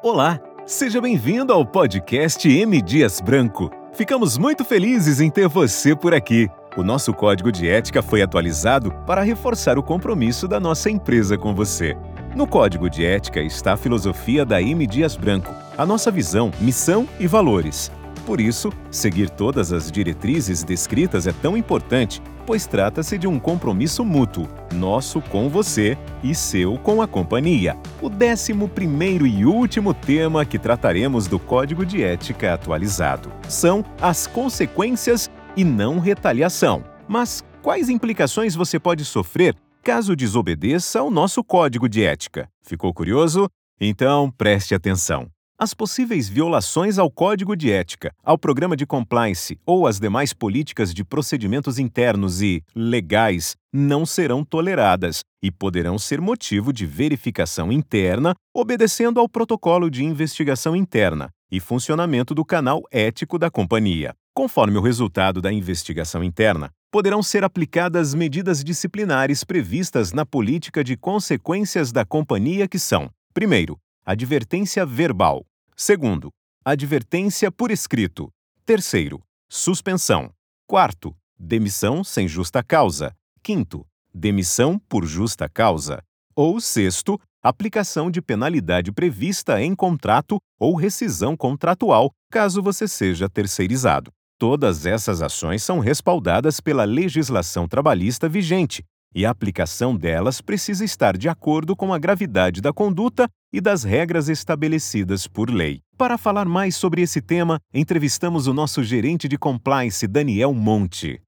Olá, seja bem-vindo ao podcast M Dias Branco. Ficamos muito felizes em ter você por aqui. O nosso código de ética foi atualizado para reforçar o compromisso da nossa empresa com você. No código de ética está a filosofia da M Dias Branco, a nossa visão, missão e valores. Por isso, seguir todas as diretrizes descritas é tão importante, pois trata-se de um compromisso mútuo, nosso com você e seu com a companhia. O décimo primeiro e último tema que trataremos do Código de Ética atualizado são as consequências e não retaliação. Mas quais implicações você pode sofrer caso desobedeça ao nosso código de ética? Ficou curioso? Então preste atenção. As possíveis violações ao Código de Ética, ao Programa de Compliance ou às demais políticas de procedimentos internos e legais não serão toleradas e poderão ser motivo de verificação interna, obedecendo ao protocolo de investigação interna e funcionamento do canal ético da companhia. Conforme o resultado da investigação interna, poderão ser aplicadas medidas disciplinares previstas na política de consequências da companhia que são: primeiro, advertência verbal. Segundo, advertência por escrito. Terceiro, suspensão. Quarto, demissão sem justa causa. Quinto, demissão por justa causa. Ou sexto, aplicação de penalidade prevista em contrato ou rescisão contratual, caso você seja terceirizado. Todas essas ações são respaldadas pela legislação trabalhista vigente, e a aplicação delas precisa estar de acordo com a gravidade da conduta e das regras estabelecidas por lei. Para falar mais sobre esse tema, entrevistamos o nosso gerente de compliance, Daniel Monte.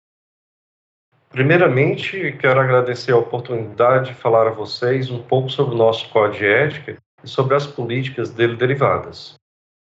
Primeiramente, quero agradecer a oportunidade de falar a vocês um pouco sobre o nosso código de ética e sobre as políticas dele derivadas.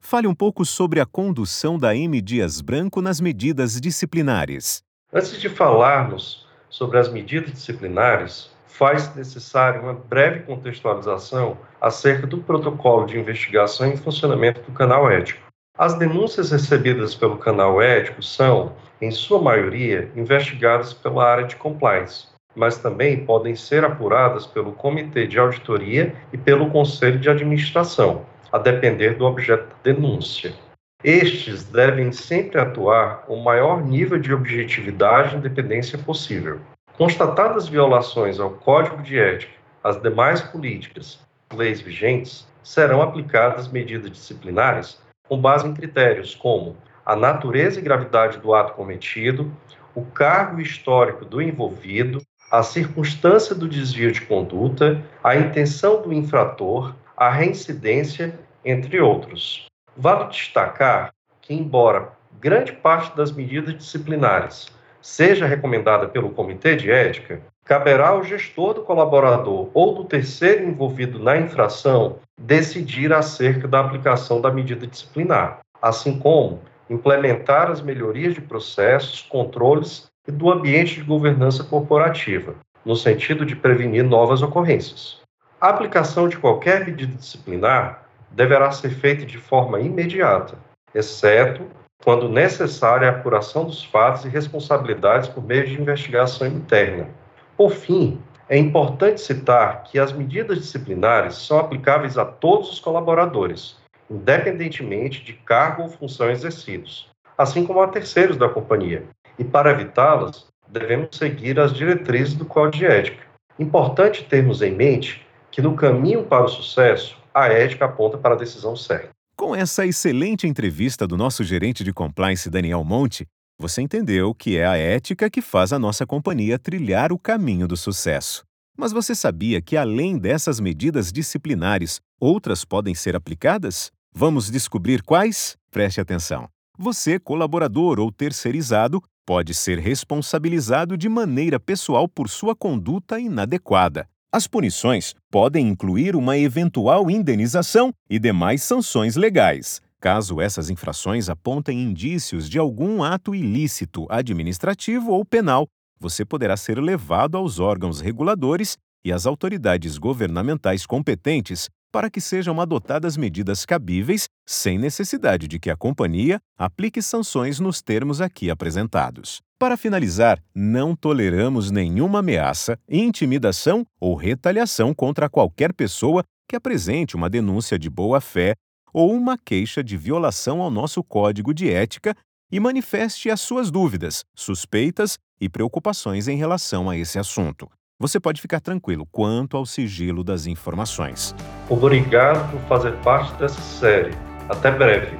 Fale um pouco sobre a condução da M. Dias Branco nas medidas disciplinares. Antes de falarmos sobre as medidas disciplinares, faz necessário uma breve contextualização acerca do protocolo de investigação e funcionamento do canal ético. As denúncias recebidas pelo canal ético são, em sua maioria, investigadas pela área de compliance, mas também podem ser apuradas pelo Comitê de Auditoria e pelo Conselho de Administração, a depender do objeto da denúncia. Estes devem sempre atuar com o maior nível de objetividade e independência possível. Constatadas violações ao Código de Ética, às demais políticas, leis vigentes, serão aplicadas medidas disciplinares com base em critérios como a natureza e gravidade do ato cometido, o cargo histórico do envolvido, a circunstância do desvio de conduta, a intenção do infrator, a reincidência, entre outros. Vale destacar que, embora grande parte das medidas disciplinares seja recomendada pelo Comitê de Ética, caberá ao gestor do colaborador ou do terceiro envolvido na infração decidir acerca da aplicação da medida disciplinar, assim como implementar as melhorias de processos, controles e do ambiente de governança corporativa, no sentido de prevenir novas ocorrências. A aplicação de qualquer medida disciplinar deverá ser feita de forma imediata, exceto quando necessária a apuração dos fatos e responsabilidades por meio de investigação interna. Por fim, é importante citar que as medidas disciplinares são aplicáveis a todos os colaboradores, independentemente de cargo ou função exercidos, assim como a terceiros da companhia. E para evitá-las, devemos seguir as diretrizes do Código de Ética. Importante termos em mente que no caminho para o sucesso, a ética aponta para a decisão certa. Com essa excelente entrevista do nosso gerente de compliance Daniel Monte, você entendeu que é a ética que faz a nossa companhia trilhar o caminho do sucesso. Mas você sabia que, além dessas medidas disciplinares, outras podem ser aplicadas? Vamos descobrir quais? Preste atenção. Você, colaborador ou terceirizado, pode ser responsabilizado de maneira pessoal por sua conduta inadequada. As punições podem incluir uma eventual indenização e demais sanções legais, caso essas infrações apontem indícios de algum ato ilícito administrativo ou penal. Você poderá ser levado aos órgãos reguladores e às autoridades governamentais competentes para que sejam adotadas medidas cabíveis, sem necessidade de que a companhia aplique sanções nos termos aqui apresentados. Para finalizar, não toleramos nenhuma ameaça, intimidação ou retaliação contra qualquer pessoa que apresente uma denúncia de boa-fé ou uma queixa de violação ao nosso código de ética e manifeste as suas dúvidas, suspeitas e preocupações em relação a esse assunto. Você pode ficar tranquilo quanto ao sigilo das informações. Obrigado por fazer parte dessa série. Até breve.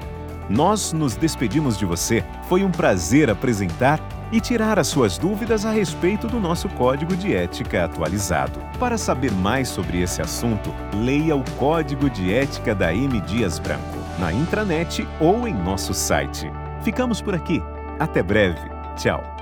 Nós nos despedimos de você. Foi um prazer apresentar e tirar as suas dúvidas a respeito do nosso código de ética atualizado. Para saber mais sobre esse assunto, leia o Código de Ética da M. Dias Branco na intranet ou em nosso site. Ficamos por aqui. Até breve. Tchau.